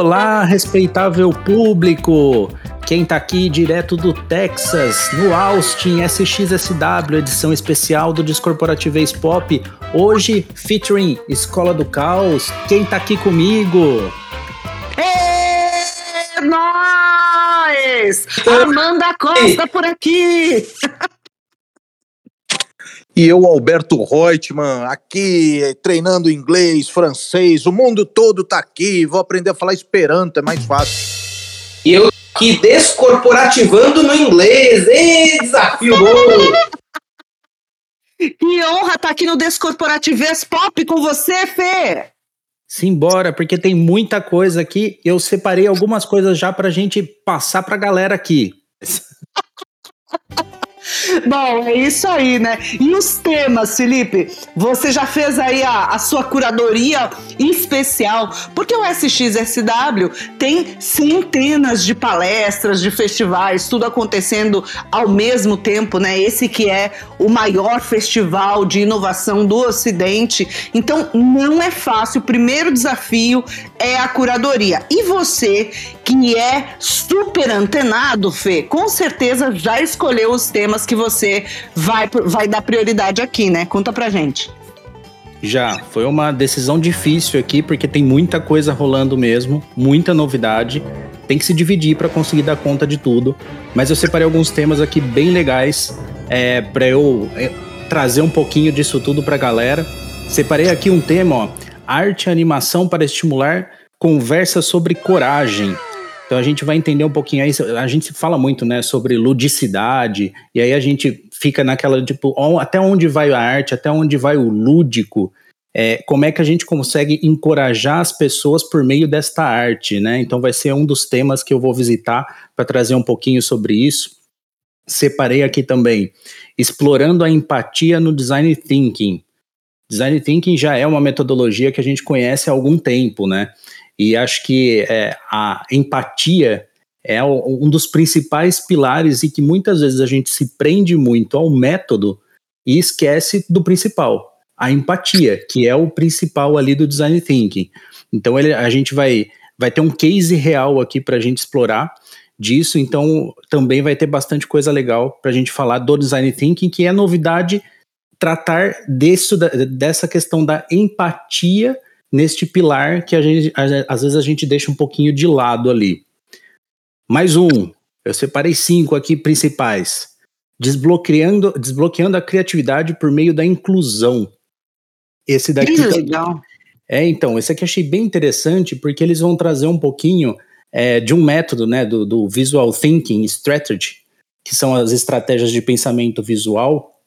Olá, respeitável público! Quem tá aqui direto do Texas, no Austin SXSW, edição especial do Descorporativez Pop, hoje featuring Escola do Caos. Quem tá aqui comigo? É nós! Amanda Costa por aqui! E eu, Alberto Reutemann, aqui treinando inglês, francês, o mundo todo tá aqui, vou aprender a falar esperanto, é mais fácil. E eu aqui descorporativando no inglês, e desafio bom! Que honra estar tá aqui no Descorporativez Pop com você, Fê! Simbora, porque tem muita coisa aqui. Eu separei algumas coisas já pra gente passar pra galera aqui. Bom, é isso aí, né? E os temas, Felipe? Você já fez aí a, a sua curadoria especial, porque o SXSW tem centenas de palestras, de festivais, tudo acontecendo ao mesmo tempo, né? Esse que é o maior festival de inovação do Ocidente. Então, não é fácil. O primeiro desafio é a curadoria. E você, que é super antenado, Fê, com certeza já escolheu os temas que você vai, vai dar prioridade aqui, né? Conta pra gente. Já, foi uma decisão difícil aqui, porque tem muita coisa rolando mesmo, muita novidade. Tem que se dividir para conseguir dar conta de tudo. Mas eu separei alguns temas aqui bem legais é, para eu é, trazer um pouquinho disso tudo para a galera. Separei aqui um tema, ó, arte e animação para estimular conversa sobre coragem. Então a gente vai entender um pouquinho aí, a gente fala muito, né, sobre ludicidade, e aí a gente fica naquela, tipo, até onde vai a arte, até onde vai o lúdico, é, como é que a gente consegue encorajar as pessoas por meio desta arte, né? Então vai ser um dos temas que eu vou visitar para trazer um pouquinho sobre isso. Separei aqui também, explorando a empatia no design thinking. Design thinking já é uma metodologia que a gente conhece há algum tempo, né? E acho que é, a empatia é um dos principais pilares e que muitas vezes a gente se prende muito ao método e esquece do principal, a empatia, que é o principal ali do design thinking. Então ele, a gente vai, vai ter um case real aqui para a gente explorar disso, então também vai ter bastante coisa legal para a gente falar do design thinking, que é novidade tratar desse, dessa questão da empatia neste pilar que a gente, às vezes a gente deixa um pouquinho de lado ali. Mais um, eu separei cinco aqui principais. Desbloqueando, desbloqueando a criatividade por meio da inclusão. Esse daqui. Que legal. É, então, esse aqui achei bem interessante porque eles vão trazer um pouquinho é, de um método, né, do, do Visual Thinking Strategy, que são as estratégias de pensamento visual,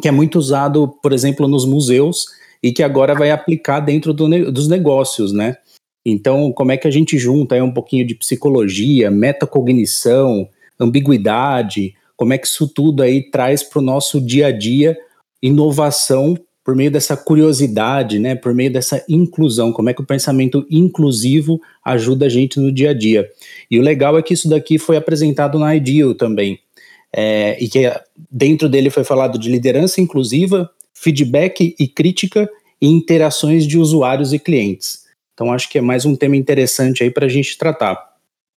que é muito usado, por exemplo, nos museus e que agora vai aplicar dentro do, dos negócios, né? Então, como é que a gente junta aí um pouquinho de psicologia, metacognição, ambiguidade, como é que isso tudo aí traz para o nosso dia a dia inovação por meio dessa curiosidade, né, por meio dessa inclusão, como é que o pensamento inclusivo ajuda a gente no dia a dia. E o legal é que isso daqui foi apresentado na Ideal também, é, e que dentro dele foi falado de liderança inclusiva, feedback e crítica e interações de usuários e clientes. Então acho que é mais um tema interessante aí para a gente tratar.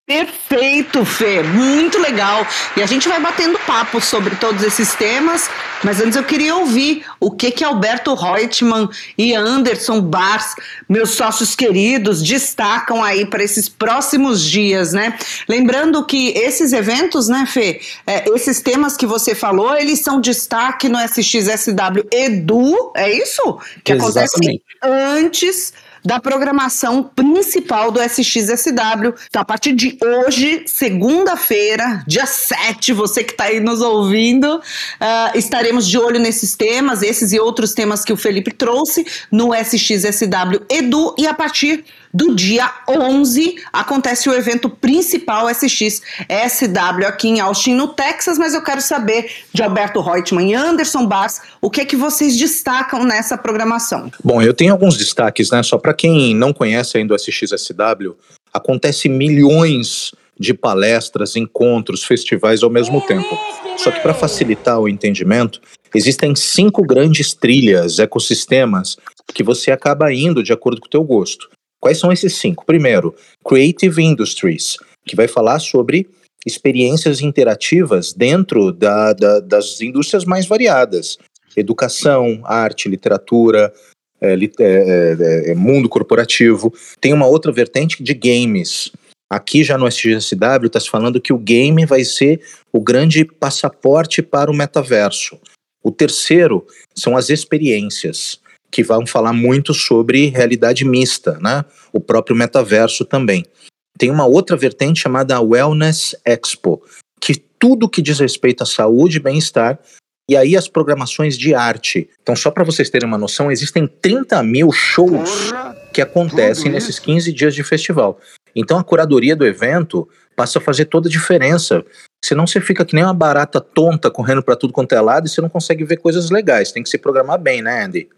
Perfeito, Fê, muito legal. E a gente vai batendo papo sobre todos esses temas, mas antes eu queria ouvir o que que Alberto Reutemann e Anderson Bars, meus sócios queridos, destacam aí para esses próximos dias, né? Lembrando que esses eventos, né, Fê, é, esses temas que você falou, eles são destaque no SXSW Edu, é isso? Que Exatamente. acontece antes da programação principal do SXSW. Então, a partir de hoje, segunda-feira, dia 7, você que está aí nos ouvindo, uh, estaremos de olho nesses temas, esses e outros temas que o Felipe trouxe no SXSW Edu e a partir do dia 11 acontece o evento principal SX SW aqui em Austin, no Texas, mas eu quero saber de Alberto Reutemann e Anderson Bass, o que é que vocês destacam nessa programação? Bom, eu tenho alguns destaques, né? Só para quem não conhece ainda o SXSW, acontece milhões de palestras, encontros, festivais ao mesmo tempo. Só que para facilitar o entendimento, existem cinco grandes trilhas, ecossistemas que você acaba indo de acordo com o teu gosto. Quais são esses cinco? Primeiro, Creative Industries, que vai falar sobre experiências interativas dentro da, da, das indústrias mais variadas: educação, arte, literatura, é, é, é, é, mundo corporativo. Tem uma outra vertente de games. Aqui já no SGSW está se falando que o game vai ser o grande passaporte para o metaverso. O terceiro são as experiências, que vão falar muito sobre realidade mista, né? O próprio metaverso também. Tem uma outra vertente chamada Wellness Expo, que tudo que diz respeito à saúde e bem-estar, e aí as programações de arte. Então, só para vocês terem uma noção, existem 30 mil shows que acontecem nesses 15 dias de festival. Então, a curadoria do evento passa a fazer toda a diferença. Senão você fica que nem uma barata tonta correndo para tudo quanto é lado e você não consegue ver coisas legais. Tem que se programar bem, né, Andy?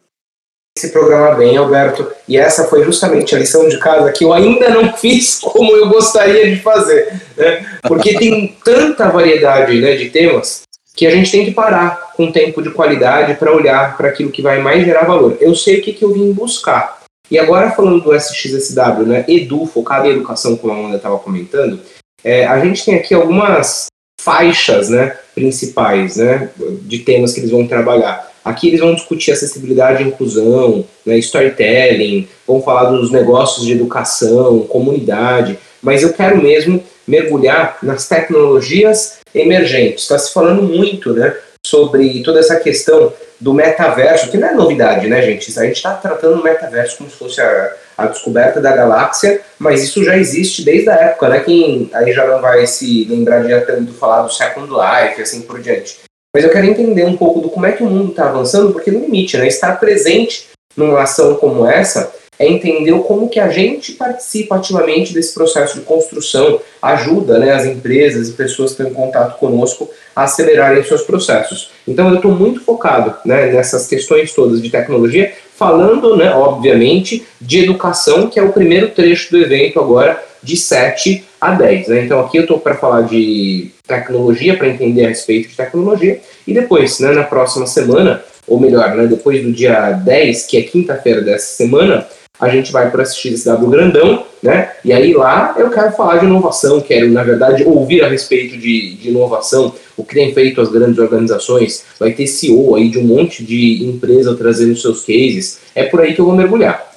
Se programar bem, Alberto. E essa foi justamente a lição de casa que eu ainda não fiz como eu gostaria de fazer. Né? Porque tem tanta variedade né, de temas que a gente tem que parar com tempo de qualidade para olhar para aquilo que vai mais gerar valor. Eu sei o que, que eu vim buscar. E agora falando do SXSW, né, Edu, focado em educação, como a Amanda estava comentando, é, a gente tem aqui algumas faixas né, principais né, de temas que eles vão trabalhar. Aqui eles vão discutir acessibilidade e inclusão, né, storytelling, vão falar dos negócios de educação, comunidade, mas eu quero mesmo mergulhar nas tecnologias emergentes. Está se falando muito né, sobre toda essa questão do metaverso, que não é novidade, né, gente? A gente está tratando o metaverso como se fosse a, a, descoberta da galáxia, mas isso já existe desde a época, né? Quem aí já não vai se lembrar de ter muito falar do Second Life e assim por diante. Mas eu quero entender um pouco do como é que o mundo está avançando, porque no limite, né, estar presente numa ação como essa é entender como que a gente participa ativamente desse processo de construção, ajuda né, as empresas e pessoas que estão em contato conosco a acelerarem seus processos. Então eu estou muito focado né, nessas questões todas de tecnologia, falando, né, obviamente, de educação, que é o primeiro trecho do evento agora, de 7 a 10. Né? Então aqui eu estou para falar de tecnologia, para entender a respeito de tecnologia, e depois, né, na próxima semana, ou melhor, né, depois do dia 10, que é quinta-feira dessa semana, a gente vai para assistir esse W grandão, né? E aí lá eu quero falar de inovação, quero, na verdade, ouvir a respeito de, de inovação, o que tem feito as grandes organizações. Vai ter CEO aí de um monte de empresa trazendo seus cases. É por aí que eu vou mergulhar.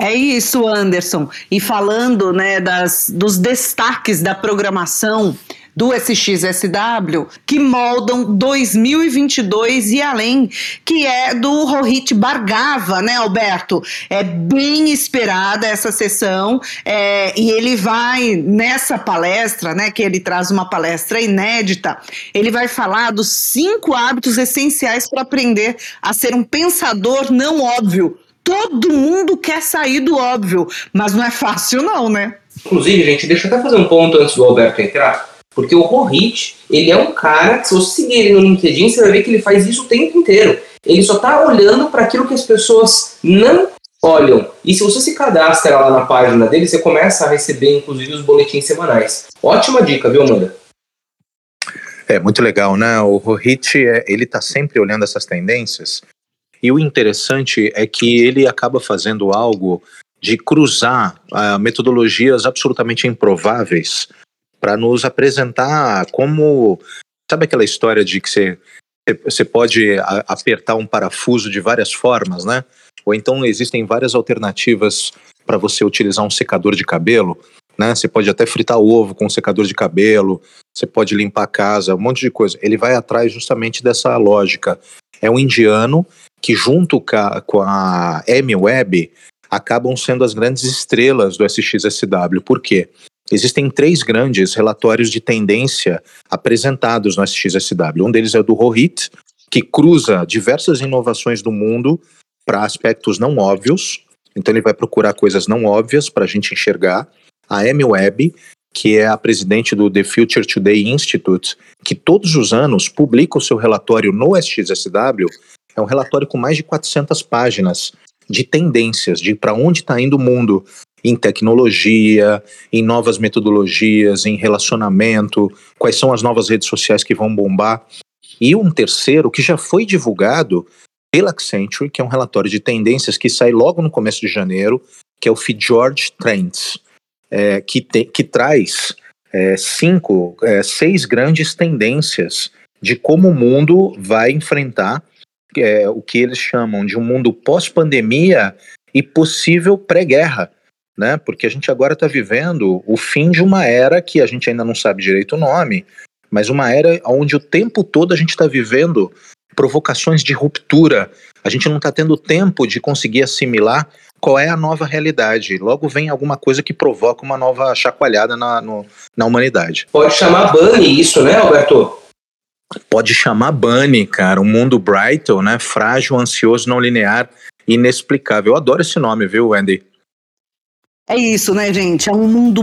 É isso, Anderson. E falando né, das, dos destaques da programação do SXSW que moldam 2022 e além, que é do Rohit Bargava, né, Alberto? É bem esperada essa sessão é, e ele vai nessa palestra, né, que ele traz uma palestra inédita, ele vai falar dos cinco hábitos essenciais para aprender a ser um pensador não óbvio todo mundo quer sair do óbvio, mas não é fácil não, né? Inclusive, gente, deixa eu até fazer um ponto antes do Alberto entrar, porque o Rohit, ele é um cara que se você seguir ele no LinkedIn, você vai ver que ele faz isso o tempo inteiro. Ele só tá olhando para aquilo que as pessoas não olham. E se você se cadastra lá na página dele, você começa a receber, inclusive, os boletins semanais. Ótima dica, viu, Amanda? É muito legal, né? O Rohit, é, ele tá sempre olhando essas tendências e o interessante é que ele acaba fazendo algo de cruzar uh, metodologias absolutamente improváveis para nos apresentar como. Sabe aquela história de que você, você pode apertar um parafuso de várias formas, né? Ou então existem várias alternativas para você utilizar um secador de cabelo. Né? Você pode até fritar ovo com um secador de cabelo, você pode limpar a casa, um monte de coisa. Ele vai atrás justamente dessa lógica. É um indiano que junto com a M Web acabam sendo as grandes estrelas do SXSW. Por quê? Existem três grandes relatórios de tendência apresentados no SXSW. Um deles é o do Rohit, que cruza diversas inovações do mundo para aspectos não óbvios. Então ele vai procurar coisas não óbvias para a gente enxergar. A M Web, que é a presidente do The Future Today Institute, que todos os anos publica o seu relatório no SXSW é um relatório com mais de 400 páginas de tendências, de para onde está indo o mundo em tecnologia, em novas metodologias, em relacionamento, quais são as novas redes sociais que vão bombar. E um terceiro que já foi divulgado pela Accenture, que é um relatório de tendências que sai logo no começo de janeiro, que é o Fjord Trends, é, que, te, que traz é, cinco, é, seis grandes tendências de como o mundo vai enfrentar é, o que eles chamam de um mundo pós-pandemia e possível pré-guerra. Né? Porque a gente agora está vivendo o fim de uma era que a gente ainda não sabe direito o nome, mas uma era onde o tempo todo a gente está vivendo provocações de ruptura. A gente não está tendo tempo de conseguir assimilar qual é a nova realidade. Logo vem alguma coisa que provoca uma nova chacoalhada na, no, na humanidade. Pode chamar Bunny isso, né, Alberto? Pode chamar Bunny, cara. Um mundo Brighton, né? Frágil, ansioso, não linear, inexplicável. Eu adoro esse nome, viu, Andy? É isso, né, gente? É um mundo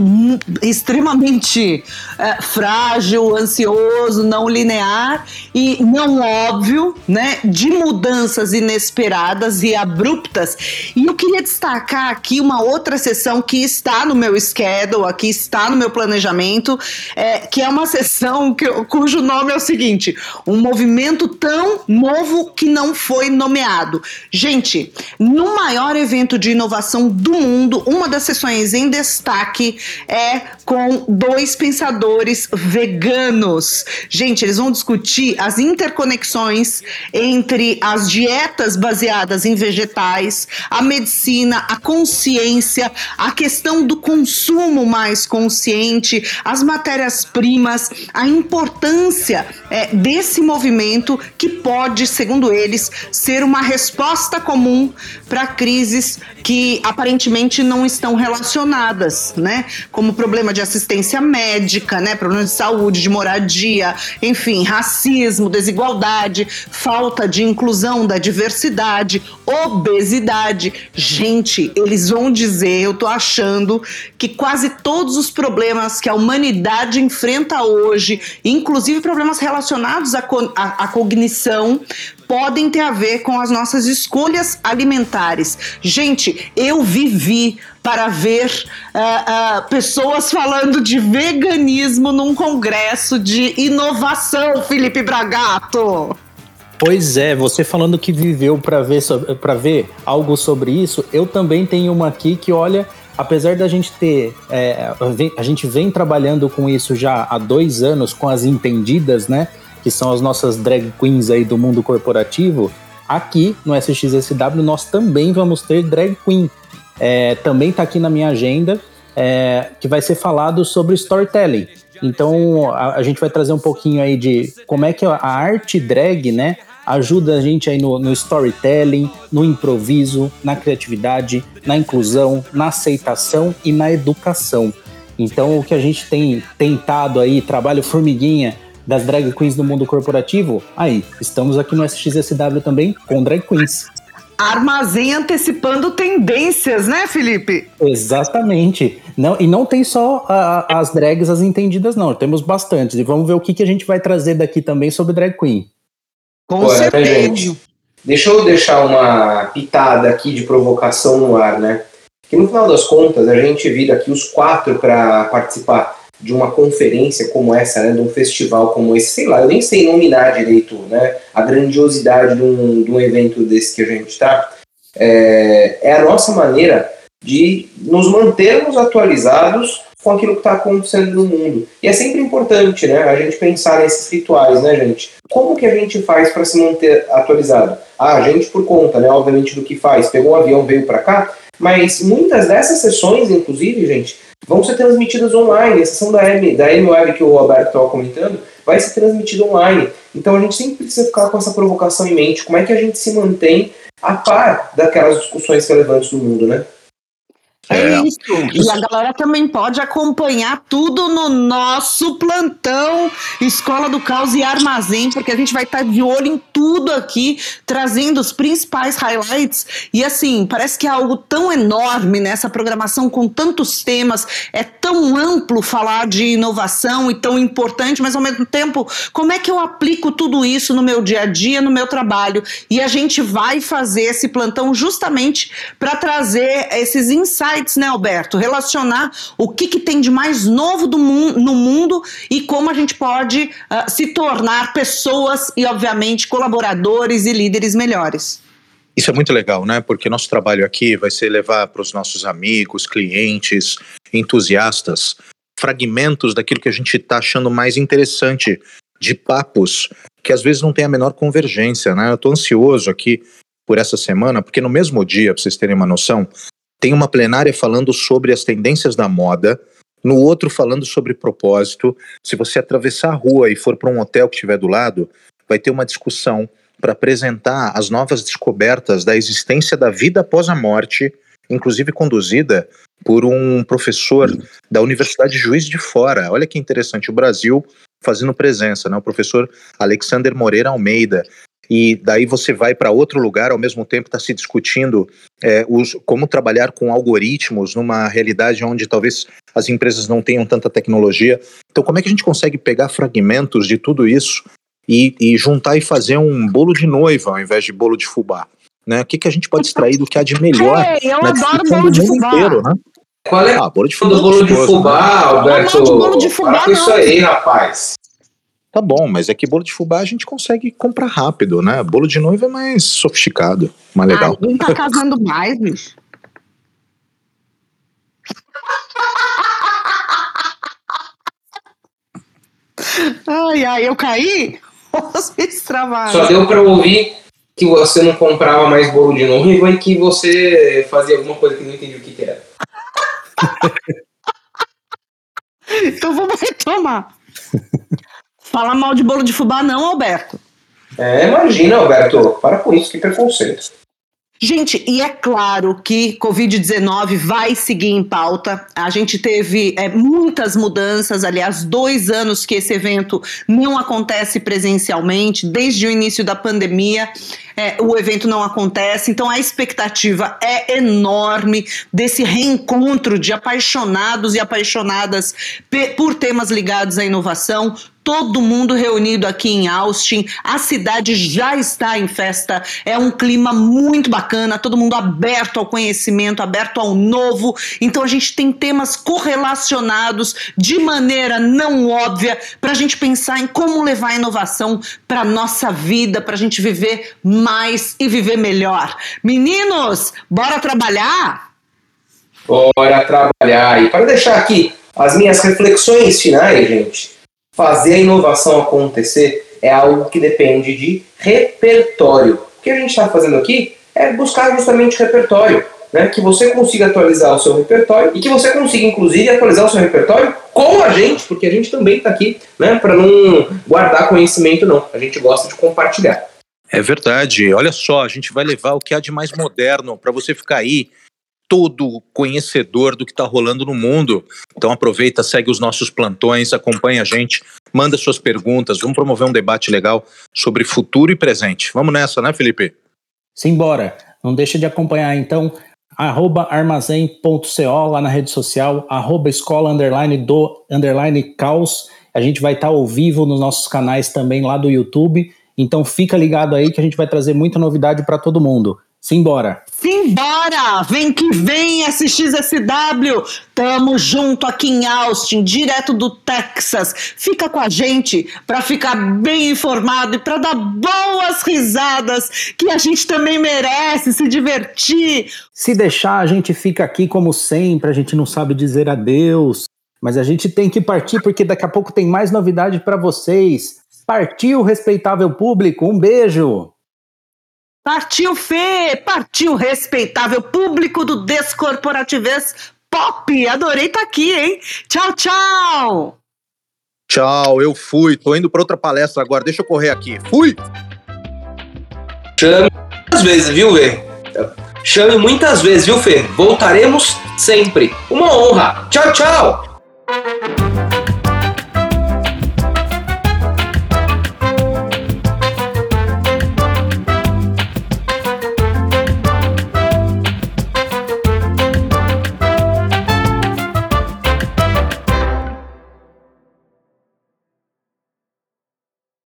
extremamente é, frágil, ansioso, não linear e não óbvio, né? De mudanças inesperadas e abruptas. E eu queria destacar aqui uma outra sessão que está no meu schedule, aqui está no meu planejamento, é, que é uma sessão que, cujo nome é o seguinte: um movimento tão novo que não foi nomeado. Gente, no maior evento de inovação do mundo, uma das sessões em destaque é com dois pensadores veganos. Gente, eles vão discutir as interconexões entre as dietas baseadas em vegetais, a medicina, a consciência, a questão do consumo mais consciente, as matérias-primas, a importância é, desse movimento que pode, segundo eles, ser uma resposta comum para crises que aparentemente não estão relacionadas, né? Como problema de assistência médica, né? Problema de saúde, de moradia, enfim, racismo, desigualdade, falta de inclusão da diversidade, obesidade. Gente, eles vão dizer, eu tô achando que quase todos os problemas que a humanidade enfrenta hoje, inclusive problemas relacionados à, co à cognição, podem ter a ver com as nossas escolhas alimentares. Gente, eu vivi para ver uh, uh, pessoas falando de veganismo num congresso de inovação, Felipe Bragato. Pois é, você falando que viveu para ver, para ver algo sobre isso, eu também tenho uma aqui que, olha, apesar da gente ter. É, a gente vem trabalhando com isso já há dois anos, com as entendidas, né? Que são as nossas drag queens aí do mundo corporativo, aqui no SXSW nós também vamos ter drag queen. É, também está aqui na minha agenda, é, que vai ser falado sobre storytelling. Então a, a, gente vai trazer um pouquinho aí de como é que a arte drag, né, ajuda a gente aí no, no storytelling, no improviso, na criatividade, na inclusão, na aceitação e na educação. Então o que a gente tem tentado aí, trabalho formiguinha, das drag queens no mundo corporativo, aí, estamos aqui no SXSW também com drag queens. Armazém antecipando tendências, né, Felipe? Exatamente. Não, e não tem só a, as drags, as entendidas, não. Temos bastantes. E vamos ver o que, que a gente vai trazer daqui também sobre drag queen. Com certeza. Gente, deixa eu deixar uma pitada aqui de provocação no ar, né? Que no final das contas, a gente vira aqui os quatro para participar de uma conferência como essa, né, de um festival como esse, sei lá, eu nem sei nominar direito né, a grandiosidade de um, de um evento desse que a gente está, é, é a nossa maneira de nos mantermos atualizados com aquilo que está acontecendo no mundo. E é sempre importante, né, a gente pensar nesses rituais, né, gente? Como que a gente faz para se manter atualizado? Ah, a gente por conta, né, obviamente do que faz, pegou um avião, veio para cá, mas muitas dessas sessões, inclusive, gente, vão ser transmitidas online. A sessão da M, da M Web que o Roberto estava comentando vai ser transmitida online. Então a gente sempre precisa ficar com essa provocação em mente. Como é que a gente se mantém a par daquelas discussões relevantes do mundo, né? É, é isso. E a galera também pode acompanhar tudo no nosso plantão Escola do Caos e Armazém, porque a gente vai estar de olho em tudo aqui, trazendo os principais highlights. E assim, parece que é algo tão enorme nessa programação com tantos temas, é tão amplo falar de inovação e tão importante, mas ao mesmo tempo, como é que eu aplico tudo isso no meu dia a dia, no meu trabalho? E a gente vai fazer esse plantão justamente para trazer esses insights insights, né, Alberto? Relacionar o que, que tem de mais novo do mu no mundo e como a gente pode uh, se tornar pessoas e, obviamente, colaboradores e líderes melhores. Isso é muito legal, né? Porque nosso trabalho aqui vai ser levar para os nossos amigos, clientes, entusiastas, fragmentos daquilo que a gente está achando mais interessante de papos que às vezes não tem a menor convergência, né? Eu estou ansioso aqui por essa semana, porque no mesmo dia, para vocês terem uma noção, tem uma plenária falando sobre as tendências da moda, no outro falando sobre propósito. Se você atravessar a rua e for para um hotel que estiver do lado, vai ter uma discussão para apresentar as novas descobertas da existência da vida após a morte, inclusive conduzida por um professor da Universidade Juiz de Fora. Olha que interessante, o Brasil fazendo presença, né? O professor Alexander Moreira Almeida. E daí você vai para outro lugar, ao mesmo tempo está se discutindo é, os, como trabalhar com algoritmos numa realidade onde talvez as empresas não tenham tanta tecnologia. Então, como é que a gente consegue pegar fragmentos de tudo isso e, e juntar e fazer um bolo de noiva ao invés de bolo de fubá? Né? O que, que a gente pode extrair do que há de melhor Ei, eu na adoro bolo de fubá. inteiro, né? Qual é Ah, bolo de fubá. do bolo de né? fubá, Alberto? Não, não, de bolo de fubá Para com isso aí, rapaz. Tá bom, mas é que bolo de fubá a gente consegue comprar rápido, né? Bolo de noiva é mais sofisticado, mais legal. Ah, ninguém tá casando mais, bicho. Ai, ai, eu caí? Travaram. Só deu pra ouvir que você não comprava mais bolo de noiva e que você fazia alguma coisa que não entendi o que, que era. Então vamos retomar. Fala mal de bolo de fubá, não, Alberto. É, imagina, Alberto. Para com isso, que preconceito. Gente, e é claro que Covid-19 vai seguir em pauta. A gente teve é, muitas mudanças, aliás, dois anos que esse evento não acontece presencialmente, desde o início da pandemia. é, o evento não acontece, então a expectativa é enorme desse reencontro de apaixonados e apaixonadas por temas ligados à inovação. Todo mundo reunido aqui em Austin, a cidade já está em festa, é um clima muito bacana, todo mundo aberto ao conhecimento, aberto ao novo. Então a gente tem temas correlacionados de maneira não óbvia para a gente pensar em como levar a inovação para nossa vida, para a gente viver mais e viver melhor. Meninos, bora trabalhar? Bora trabalhar. E para deixar aqui as minhas reflexões finais, gente, fazer a inovação acontecer é algo que depende de repertório. O que a gente está fazendo aqui é buscar justamente repertório. Né, que você consiga atualizar o seu repertório e que você consiga, inclusive, atualizar o seu repertório com a gente, porque a gente também está aqui né, para não guardar conhecimento, não. A gente gosta de compartilhar. É verdade. Olha só, a gente vai levar o que há de mais moderno para você ficar aí todo conhecedor do que está rolando no mundo. Então aproveita, segue os nossos plantões, acompanha a gente, manda suas perguntas, vamos promover um debate legal sobre futuro e presente. Vamos nessa, né, Felipe? Simbora. Não deixa de acompanhar, então, arroba armazém.co lá na rede social, arroba escola underline do underline caos. A gente vai estar ao vivo nos nossos canais também lá do YouTube. Então fica ligado aí que a gente vai trazer muita novidade para todo mundo. Simbora! Simbora! Vem que vem, SXSW! Tamo junto aqui em Austin, direto do Texas. Fica com a gente para ficar bem informado e para dar boas risadas, que a gente também merece se divertir. Se deixar, a gente fica aqui como sempre, a gente não sabe dizer adeus, mas a gente tem que partir porque daqui a pouco tem mais novidade para vocês. Partiu, respeitável público, um beijo! Partiu, Fê! Partiu, respeitável público do Descorporativez Pop! Adorei estar aqui, hein? Tchau, tchau! Tchau, eu fui. Tô indo para outra palestra agora. Deixa eu correr aqui. Fui! Chame muitas vezes, viu, Fê? Chame muitas vezes, viu, Fê? Voltaremos sempre. Uma honra. Tchau, tchau!